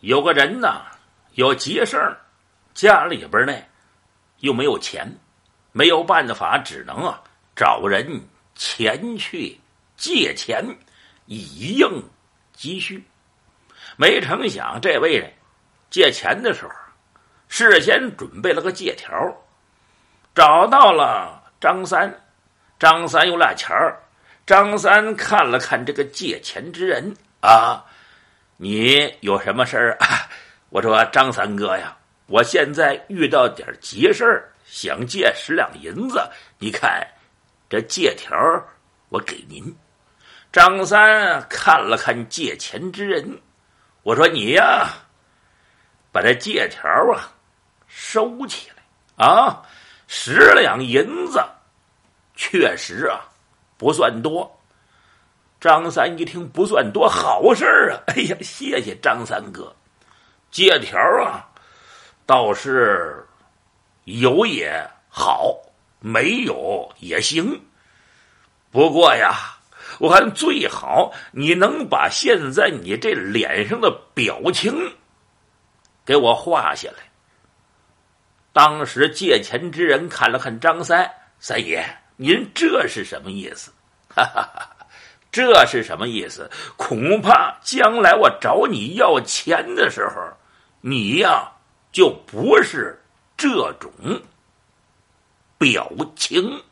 有个人呐，有急事儿，家里边呢又没有钱，没有办法，只能啊找人前去借钱，以应急需。没成想，这位呢借钱的时候，事先准备了个借条，找到了张三。张三有俩钱儿，张三看了看这个借钱之人啊，你有什么事儿啊？我说张三哥呀，我现在遇到点急事儿，想借十两银子，你看这借条我给您。张三看了看借钱之人，我说你呀，把这借条啊收起来啊，十两银子。确实啊，不算多。张三一听不算多，好事啊！哎呀，谢谢张三哥。借条啊，倒是有也好，没有也行。不过呀，我看最好你能把现在你这脸上的表情给我画下来。当时借钱之人看了看张三三爷。您这是什么意思？哈哈哈，这是什么意思？恐怕将来我找你要钱的时候，你呀就不是这种表情。